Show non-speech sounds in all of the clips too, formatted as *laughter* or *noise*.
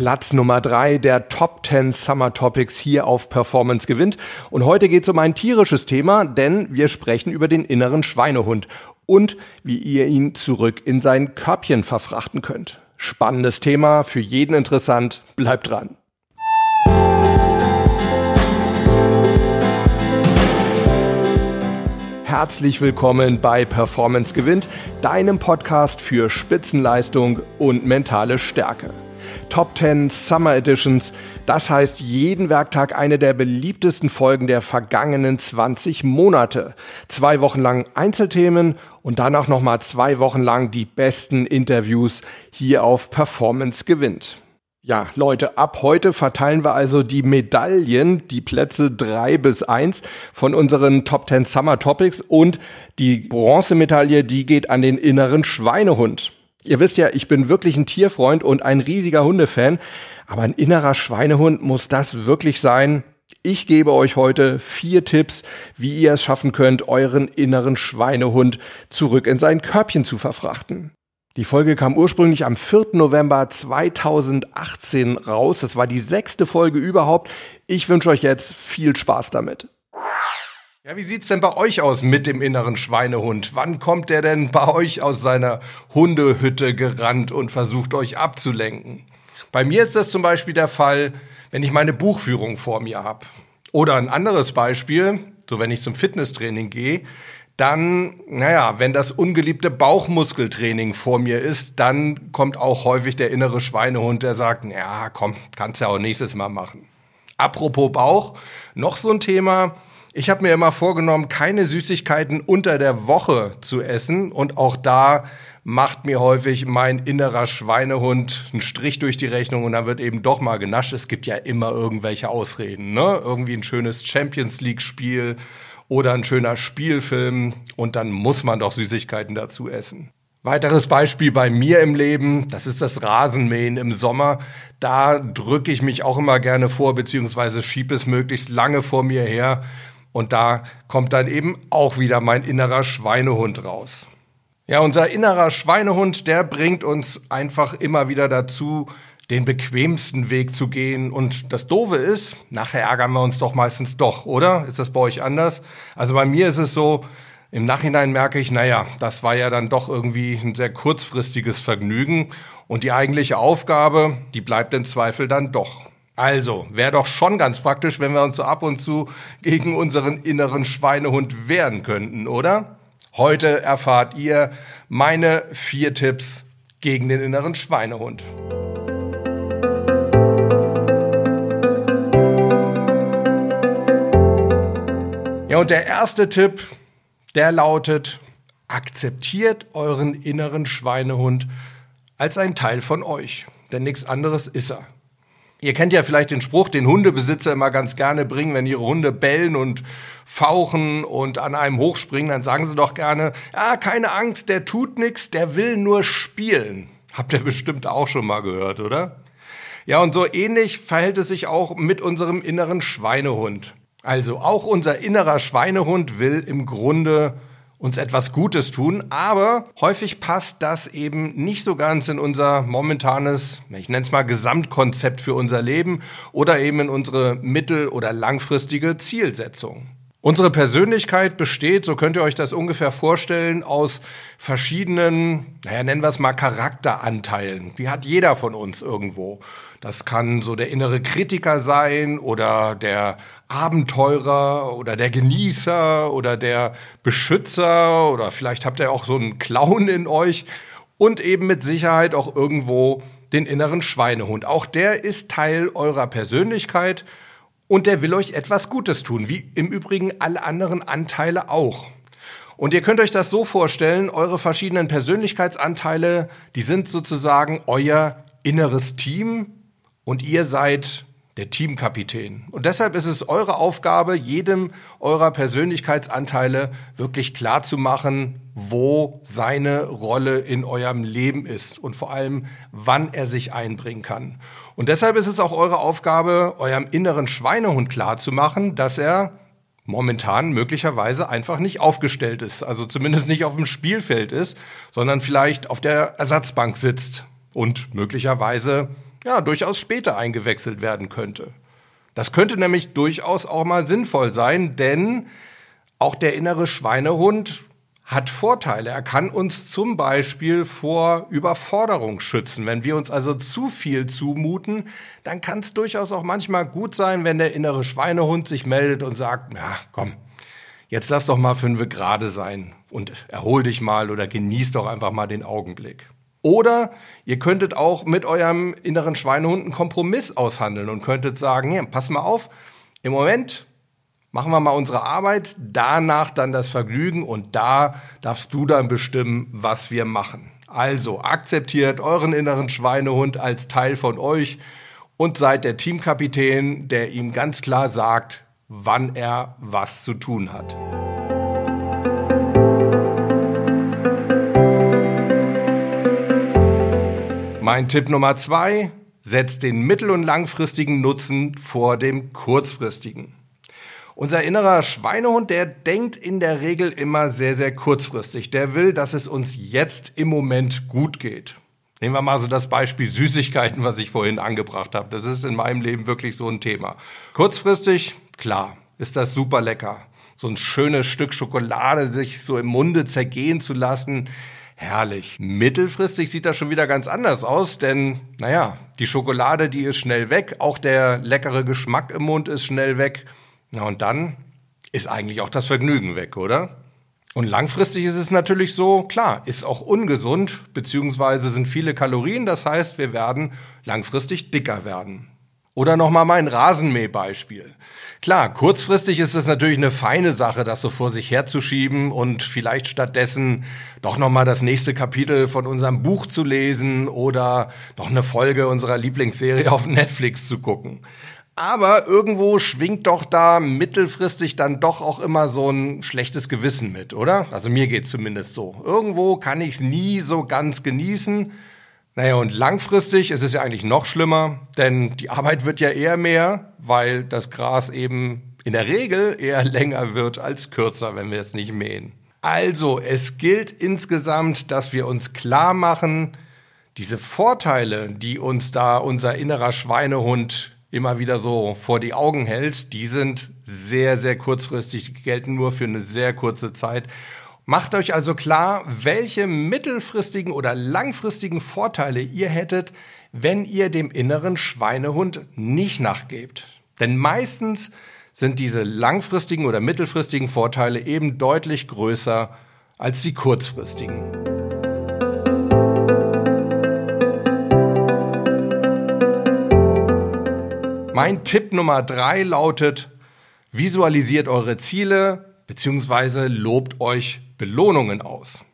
Platz Nummer drei der Top 10 Summer Topics hier auf Performance gewinnt. Und heute geht es um ein tierisches Thema, denn wir sprechen über den inneren Schweinehund und wie ihr ihn zurück in sein Körbchen verfrachten könnt. Spannendes Thema, für jeden interessant. Bleibt dran. Herzlich willkommen bei Performance gewinnt, deinem Podcast für Spitzenleistung und mentale Stärke. Top 10 Summer Editions, das heißt jeden Werktag eine der beliebtesten Folgen der vergangenen 20 Monate. Zwei Wochen lang Einzelthemen und danach nochmal zwei Wochen lang die besten Interviews hier auf Performance gewinnt. Ja, Leute, ab heute verteilen wir also die Medaillen, die Plätze drei bis eins von unseren Top 10 Summer Topics und die Bronzemedaille, die geht an den inneren Schweinehund. Ihr wisst ja, ich bin wirklich ein Tierfreund und ein riesiger Hundefan, aber ein innerer Schweinehund muss das wirklich sein? Ich gebe euch heute vier Tipps, wie ihr es schaffen könnt, euren inneren Schweinehund zurück in sein Körbchen zu verfrachten. Die Folge kam ursprünglich am 4. November 2018 raus. Das war die sechste Folge überhaupt. Ich wünsche euch jetzt viel Spaß damit. Ja, wie sieht's denn bei euch aus mit dem inneren Schweinehund? Wann kommt der denn bei euch aus seiner Hundehütte gerannt und versucht euch abzulenken? Bei mir ist das zum Beispiel der Fall, wenn ich meine Buchführung vor mir habe. Oder ein anderes Beispiel, so wenn ich zum Fitnesstraining gehe, dann, naja, wenn das ungeliebte Bauchmuskeltraining vor mir ist, dann kommt auch häufig der innere Schweinehund, der sagt, ja, komm, kannst ja auch nächstes Mal machen. Apropos Bauch, noch so ein Thema. Ich habe mir immer vorgenommen, keine Süßigkeiten unter der Woche zu essen und auch da macht mir häufig mein innerer Schweinehund einen Strich durch die Rechnung und dann wird eben doch mal genascht. Es gibt ja immer irgendwelche Ausreden, ne? Irgendwie ein schönes Champions League Spiel oder ein schöner Spielfilm und dann muss man doch Süßigkeiten dazu essen. Weiteres Beispiel bei mir im Leben, das ist das Rasenmähen im Sommer. Da drücke ich mich auch immer gerne vor, beziehungsweise schiebe es möglichst lange vor mir her. Und da kommt dann eben auch wieder mein innerer Schweinehund raus. Ja, unser innerer Schweinehund, der bringt uns einfach immer wieder dazu, den bequemsten Weg zu gehen. Und das Doofe ist, nachher ärgern wir uns doch meistens doch, oder? Ist das bei euch anders? Also bei mir ist es so, im Nachhinein merke ich, naja, das war ja dann doch irgendwie ein sehr kurzfristiges Vergnügen. Und die eigentliche Aufgabe, die bleibt im Zweifel dann doch. Also, wäre doch schon ganz praktisch, wenn wir uns so ab und zu gegen unseren inneren Schweinehund wehren könnten, oder? Heute erfahrt ihr meine vier Tipps gegen den inneren Schweinehund. Ja, und der erste Tipp, der lautet, akzeptiert euren inneren Schweinehund als ein Teil von euch, denn nichts anderes ist er. Ihr kennt ja vielleicht den Spruch, den Hundebesitzer immer ganz gerne bringen, wenn ihre Hunde bellen und fauchen und an einem hochspringen, dann sagen sie doch gerne, ja, keine Angst, der tut nichts, der will nur spielen. Habt ihr bestimmt auch schon mal gehört, oder? Ja, und so ähnlich verhält es sich auch mit unserem inneren Schweinehund. Also auch unser innerer Schweinehund will im Grunde uns etwas Gutes tun, aber häufig passt das eben nicht so ganz in unser momentanes, ich nenne es mal Gesamtkonzept für unser Leben oder eben in unsere mittel- oder langfristige Zielsetzung. Unsere Persönlichkeit besteht, so könnt ihr euch das ungefähr vorstellen, aus verschiedenen, naja, nennen wir es mal Charakteranteilen. Die hat jeder von uns irgendwo. Das kann so der innere Kritiker sein oder der Abenteurer oder der Genießer oder der Beschützer oder vielleicht habt ihr auch so einen Clown in euch und eben mit Sicherheit auch irgendwo den inneren Schweinehund. Auch der ist Teil eurer Persönlichkeit und der will euch etwas Gutes tun, wie im Übrigen alle anderen Anteile auch. Und ihr könnt euch das so vorstellen, eure verschiedenen Persönlichkeitsanteile, die sind sozusagen euer inneres Team und ihr seid der Teamkapitän. Und deshalb ist es eure Aufgabe, jedem eurer Persönlichkeitsanteile wirklich klar zu machen, wo seine Rolle in eurem Leben ist und vor allem, wann er sich einbringen kann. Und deshalb ist es auch eure Aufgabe, eurem inneren Schweinehund klar zu machen, dass er momentan möglicherweise einfach nicht aufgestellt ist, also zumindest nicht auf dem Spielfeld ist, sondern vielleicht auf der Ersatzbank sitzt und möglicherweise ja durchaus später eingewechselt werden könnte. Das könnte nämlich durchaus auch mal sinnvoll sein, denn auch der innere Schweinehund hat Vorteile. Er kann uns zum Beispiel vor Überforderung schützen. Wenn wir uns also zu viel zumuten, dann kann es durchaus auch manchmal gut sein, wenn der innere Schweinehund sich meldet und sagt, ja, komm, jetzt lass doch mal fünfe gerade sein und erhol dich mal oder genieß doch einfach mal den Augenblick. Oder ihr könntet auch mit eurem inneren Schweinehund einen Kompromiss aushandeln und könntet sagen, ja, pass mal auf, im Moment machen wir mal unsere Arbeit, danach dann das Vergnügen und da darfst du dann bestimmen, was wir machen. Also akzeptiert euren inneren Schweinehund als Teil von euch und seid der Teamkapitän, der ihm ganz klar sagt, wann er was zu tun hat. Mein Tipp Nummer zwei, setzt den mittel- und langfristigen Nutzen vor dem kurzfristigen. Unser innerer Schweinehund, der denkt in der Regel immer sehr, sehr kurzfristig. Der will, dass es uns jetzt im Moment gut geht. Nehmen wir mal so das Beispiel Süßigkeiten, was ich vorhin angebracht habe. Das ist in meinem Leben wirklich so ein Thema. Kurzfristig, klar, ist das super lecker. So ein schönes Stück Schokolade sich so im Munde zergehen zu lassen. Herrlich. Mittelfristig sieht das schon wieder ganz anders aus, denn, naja, die Schokolade, die ist schnell weg. Auch der leckere Geschmack im Mund ist schnell weg. Na und dann ist eigentlich auch das Vergnügen weg, oder? Und langfristig ist es natürlich so, klar, ist auch ungesund, beziehungsweise sind viele Kalorien, das heißt, wir werden langfristig dicker werden. Oder nochmal mein Rasenmähbeispiel. Klar, kurzfristig ist es natürlich eine feine Sache, das so vor sich herzuschieben und vielleicht stattdessen doch nochmal das nächste Kapitel von unserem Buch zu lesen oder doch eine Folge unserer Lieblingsserie auf Netflix zu gucken. Aber irgendwo schwingt doch da mittelfristig dann doch auch immer so ein schlechtes Gewissen mit, oder? Also mir geht zumindest so. Irgendwo kann ich es nie so ganz genießen. Naja, und langfristig ist es ja eigentlich noch schlimmer, denn die Arbeit wird ja eher mehr, weil das Gras eben in der Regel eher *laughs* länger wird als kürzer, wenn wir es nicht mähen. Also, es gilt insgesamt, dass wir uns klar machen, diese Vorteile, die uns da unser innerer Schweinehund immer wieder so vor die Augen hält, die sind sehr, sehr kurzfristig, die gelten nur für eine sehr kurze Zeit. Macht euch also klar, welche mittelfristigen oder langfristigen Vorteile ihr hättet, wenn ihr dem inneren Schweinehund nicht nachgebt. Denn meistens sind diese langfristigen oder mittelfristigen Vorteile eben deutlich größer als die kurzfristigen. Mein Tipp Nummer drei lautet, visualisiert eure Ziele bzw. lobt euch Belohnungen aus.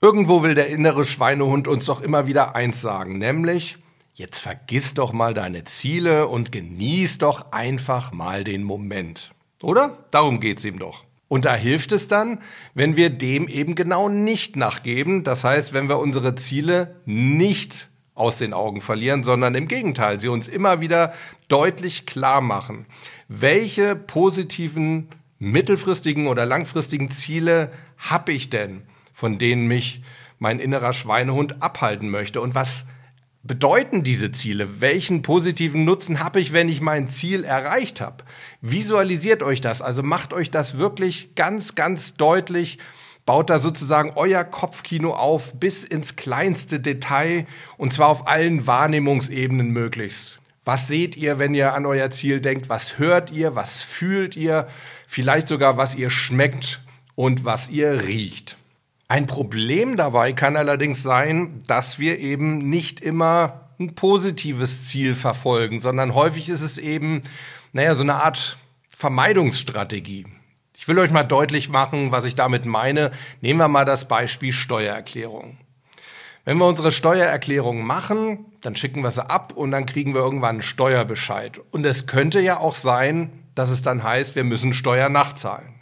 Irgendwo will der innere Schweinehund uns doch immer wieder eins sagen, nämlich, jetzt vergiss doch mal deine Ziele und genieß doch einfach mal den Moment. Oder? Darum geht's ihm doch. Und da hilft es dann, wenn wir dem eben genau nicht nachgeben. Das heißt, wenn wir unsere Ziele nicht aus den Augen verlieren, sondern im Gegenteil, sie uns immer wieder deutlich klar machen, welche positiven mittelfristigen oder langfristigen Ziele habe ich denn, von denen mich mein innerer Schweinehund abhalten möchte und was bedeuten diese Ziele? Welchen positiven Nutzen habe ich, wenn ich mein Ziel erreicht habe? Visualisiert euch das, also macht euch das wirklich ganz, ganz deutlich baut da sozusagen euer Kopfkino auf bis ins kleinste Detail und zwar auf allen Wahrnehmungsebenen möglichst. Was seht ihr, wenn ihr an euer Ziel denkt? Was hört ihr? Was fühlt ihr? Vielleicht sogar, was ihr schmeckt und was ihr riecht. Ein Problem dabei kann allerdings sein, dass wir eben nicht immer ein positives Ziel verfolgen, sondern häufig ist es eben, naja, so eine Art Vermeidungsstrategie. Ich will euch mal deutlich machen, was ich damit meine. Nehmen wir mal das Beispiel Steuererklärung. Wenn wir unsere Steuererklärung machen, dann schicken wir sie ab und dann kriegen wir irgendwann einen Steuerbescheid. Und es könnte ja auch sein, dass es dann heißt, wir müssen Steuer nachzahlen.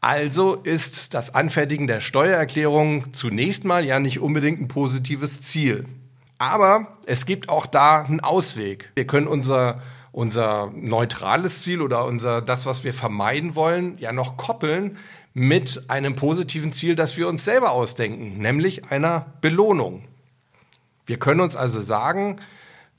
Also ist das Anfertigen der Steuererklärung zunächst mal ja nicht unbedingt ein positives Ziel. Aber es gibt auch da einen Ausweg. Wir können unser unser neutrales Ziel oder unser das, was wir vermeiden wollen, ja noch koppeln mit einem positiven Ziel, das wir uns selber ausdenken, nämlich einer Belohnung. Wir können uns also sagen,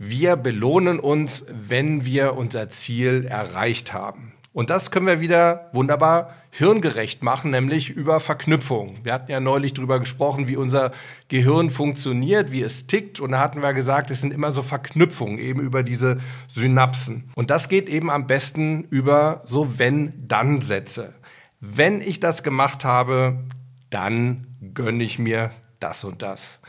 Wir belohnen uns, wenn wir unser Ziel erreicht haben. Und das können wir wieder wunderbar hirngerecht machen, nämlich über Verknüpfung. Wir hatten ja neulich darüber gesprochen, wie unser Gehirn funktioniert, wie es tickt. Und da hatten wir gesagt, es sind immer so Verknüpfungen, eben über diese Synapsen. Und das geht eben am besten über so Wenn-Dann-Sätze. Wenn ich das gemacht habe, dann gönne ich mir das und das.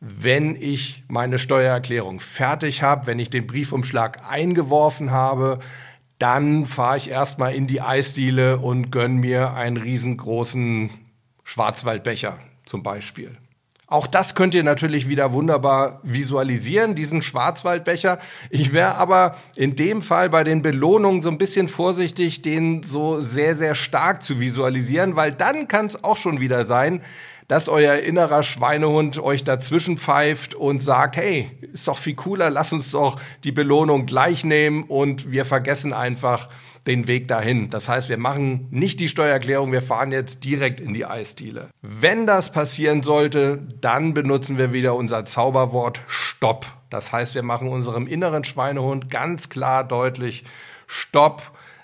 Wenn ich meine Steuererklärung fertig habe, wenn ich den Briefumschlag eingeworfen habe, dann fahre ich erstmal in die Eisdiele und gönne mir einen riesengroßen Schwarzwaldbecher zum Beispiel. Auch das könnt ihr natürlich wieder wunderbar visualisieren, diesen Schwarzwaldbecher. Ich wäre aber in dem Fall bei den Belohnungen so ein bisschen vorsichtig, den so sehr, sehr stark zu visualisieren, weil dann kann es auch schon wieder sein, dass euer innerer Schweinehund euch dazwischen pfeift und sagt, hey, ist doch viel cooler, lass uns doch die Belohnung gleich nehmen und wir vergessen einfach den Weg dahin. Das heißt, wir machen nicht die Steuererklärung, wir fahren jetzt direkt in die Eisdiele. Wenn das passieren sollte, dann benutzen wir wieder unser Zauberwort Stopp. Das heißt, wir machen unserem inneren Schweinehund ganz klar deutlich, Stopp,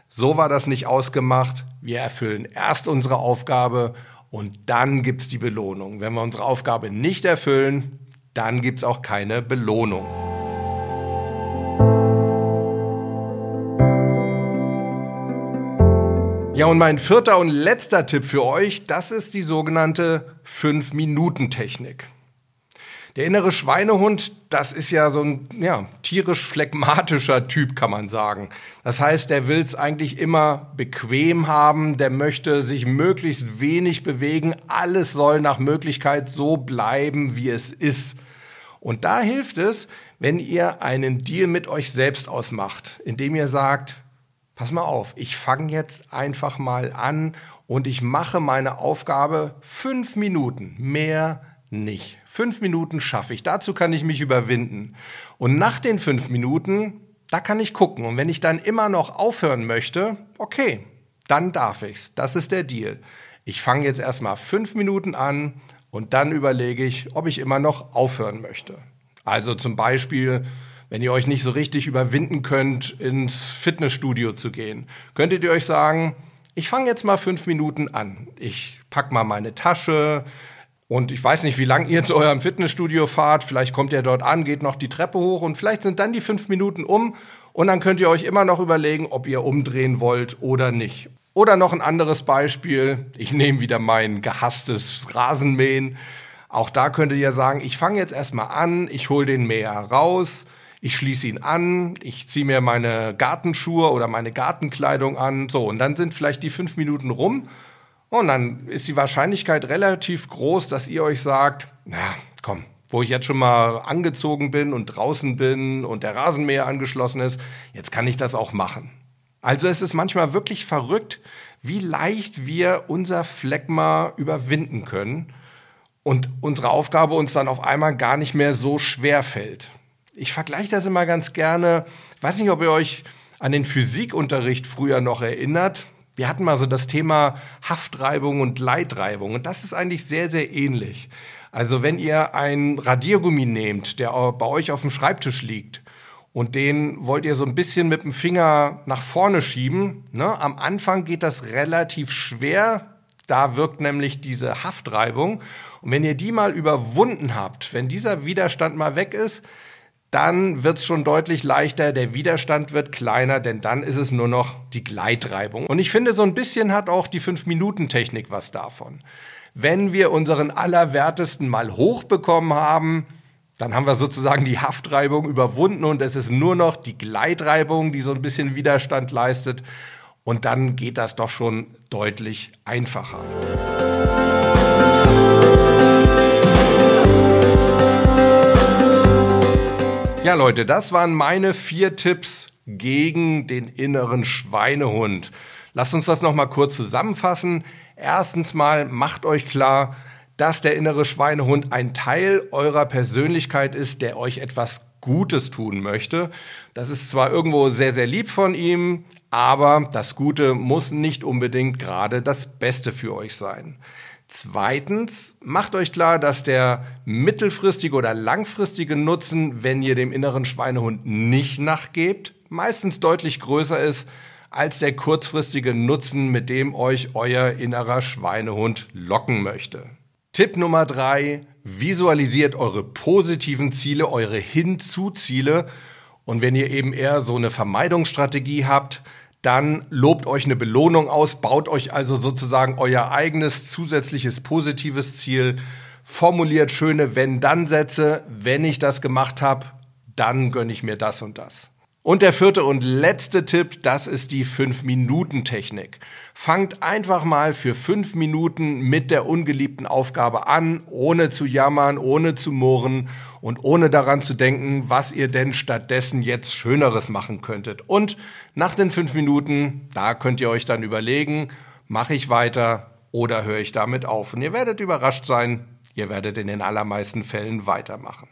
so war das nicht ausgemacht. Wir erfüllen erst unsere Aufgabe und dann gibt es die Belohnung. Wenn wir unsere Aufgabe nicht erfüllen, dann gibt es auch keine Belohnung. Ja, und mein vierter und letzter Tipp für euch, das ist die sogenannte 5-Minuten-Technik. Der innere Schweinehund, das ist ja so ein ja, tierisch phlegmatischer Typ, kann man sagen. Das heißt, der will es eigentlich immer bequem haben, der möchte sich möglichst wenig bewegen, alles soll nach Möglichkeit so bleiben, wie es ist. Und da hilft es, wenn ihr einen Deal mit euch selbst ausmacht, indem ihr sagt, pass mal auf, ich fange jetzt einfach mal an und ich mache meine Aufgabe fünf Minuten, mehr nicht. Fünf Minuten schaffe ich. Dazu kann ich mich überwinden. Und nach den fünf Minuten, da kann ich gucken. Und wenn ich dann immer noch aufhören möchte, okay, dann darf ich's. Das ist der Deal. Ich fange jetzt erstmal fünf Minuten an und dann überlege ich, ob ich immer noch aufhören möchte. Also zum Beispiel, wenn ihr euch nicht so richtig überwinden könnt, ins Fitnessstudio zu gehen, könntet ihr euch sagen, ich fange jetzt mal fünf Minuten an. Ich pack mal meine Tasche, und ich weiß nicht, wie lange ihr zu eurem Fitnessstudio fahrt. Vielleicht kommt ihr dort an, geht noch die Treppe hoch und vielleicht sind dann die fünf Minuten um. Und dann könnt ihr euch immer noch überlegen, ob ihr umdrehen wollt oder nicht. Oder noch ein anderes Beispiel. Ich nehme wieder mein gehasstes Rasenmähen. Auch da könntet ihr sagen, ich fange jetzt erstmal an, ich hole den Mäher raus, ich schließe ihn an, ich ziehe mir meine Gartenschuhe oder meine Gartenkleidung an. So, und dann sind vielleicht die fünf Minuten rum und dann ist die Wahrscheinlichkeit relativ groß, dass ihr euch sagt, na komm, wo ich jetzt schon mal angezogen bin und draußen bin und der Rasenmäher angeschlossen ist, jetzt kann ich das auch machen. Also es ist manchmal wirklich verrückt, wie leicht wir unser Phlegma überwinden können und unsere Aufgabe uns dann auf einmal gar nicht mehr so schwer fällt. Ich vergleiche das immer ganz gerne. Ich weiß nicht, ob ihr euch an den Physikunterricht früher noch erinnert. Wir hatten mal so das Thema Haftreibung und Leitreibung und das ist eigentlich sehr, sehr ähnlich. Also wenn ihr ein Radiergummi nehmt, der bei euch auf dem Schreibtisch liegt und den wollt ihr so ein bisschen mit dem Finger nach vorne schieben, ne? am Anfang geht das relativ schwer, da wirkt nämlich diese Haftreibung und wenn ihr die mal überwunden habt, wenn dieser Widerstand mal weg ist, dann wird es schon deutlich leichter, der Widerstand wird kleiner, denn dann ist es nur noch die Gleitreibung. Und ich finde, so ein bisschen hat auch die 5-Minuten-Technik was davon. Wenn wir unseren Allerwertesten mal hochbekommen haben, dann haben wir sozusagen die Haftreibung überwunden und es ist nur noch die Gleitreibung, die so ein bisschen Widerstand leistet. Und dann geht das doch schon deutlich einfacher. Ja, Leute, das waren meine vier Tipps gegen den inneren Schweinehund. Lasst uns das nochmal kurz zusammenfassen. Erstens mal macht euch klar, dass der innere Schweinehund ein Teil eurer Persönlichkeit ist, der euch etwas Gutes tun möchte. Das ist zwar irgendwo sehr, sehr lieb von ihm, aber das Gute muss nicht unbedingt gerade das Beste für euch sein. Zweitens, macht euch klar, dass der mittelfristige oder langfristige Nutzen, wenn ihr dem inneren Schweinehund nicht nachgebt, meistens deutlich größer ist als der kurzfristige Nutzen, mit dem euch euer innerer Schweinehund locken möchte. Tipp Nummer drei, visualisiert eure positiven Ziele, eure Hinzu-Ziele. Und wenn ihr eben eher so eine Vermeidungsstrategie habt, dann lobt euch eine Belohnung aus, baut euch also sozusagen euer eigenes zusätzliches positives Ziel, formuliert schöne Wenn-Dann-Sätze. Wenn ich das gemacht habe, dann gönne ich mir das und das. Und der vierte und letzte Tipp, das ist die 5-Minuten-Technik. Fangt einfach mal für 5 Minuten mit der ungeliebten Aufgabe an, ohne zu jammern, ohne zu murren und ohne daran zu denken, was ihr denn stattdessen jetzt Schöneres machen könntet. Und nach den 5 Minuten, da könnt ihr euch dann überlegen, mache ich weiter oder höre ich damit auf. Und ihr werdet überrascht sein, ihr werdet in den allermeisten Fällen weitermachen.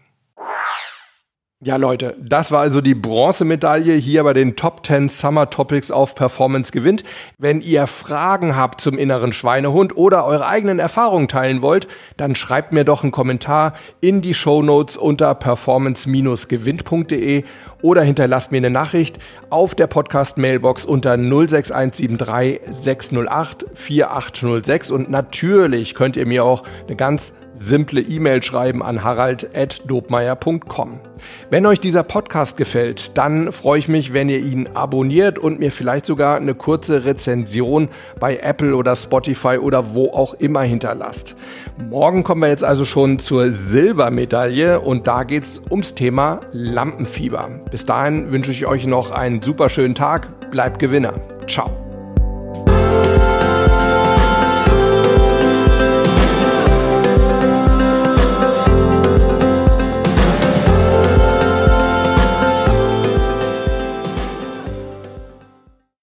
Ja, Leute, das war also die Bronzemedaille hier bei den Top 10 Summer Topics auf Performance gewinnt. Wenn ihr Fragen habt zum inneren Schweinehund oder eure eigenen Erfahrungen teilen wollt, dann schreibt mir doch einen Kommentar in die Show Notes unter performance-gewinnt.de oder hinterlasst mir eine Nachricht auf der Podcast Mailbox unter 06173 608 4806 und natürlich könnt ihr mir auch eine ganz simple E-Mail schreiben an harald.dobmeier.com. Wenn euch dieser Podcast gefällt, dann freue ich mich, wenn ihr ihn abonniert und mir vielleicht sogar eine kurze Rezension bei Apple oder Spotify oder wo auch immer hinterlasst. Morgen kommen wir jetzt also schon zur Silbermedaille und da geht es ums Thema Lampenfieber. Bis dahin wünsche ich euch noch einen super schönen Tag. Bleibt Gewinner. Ciao.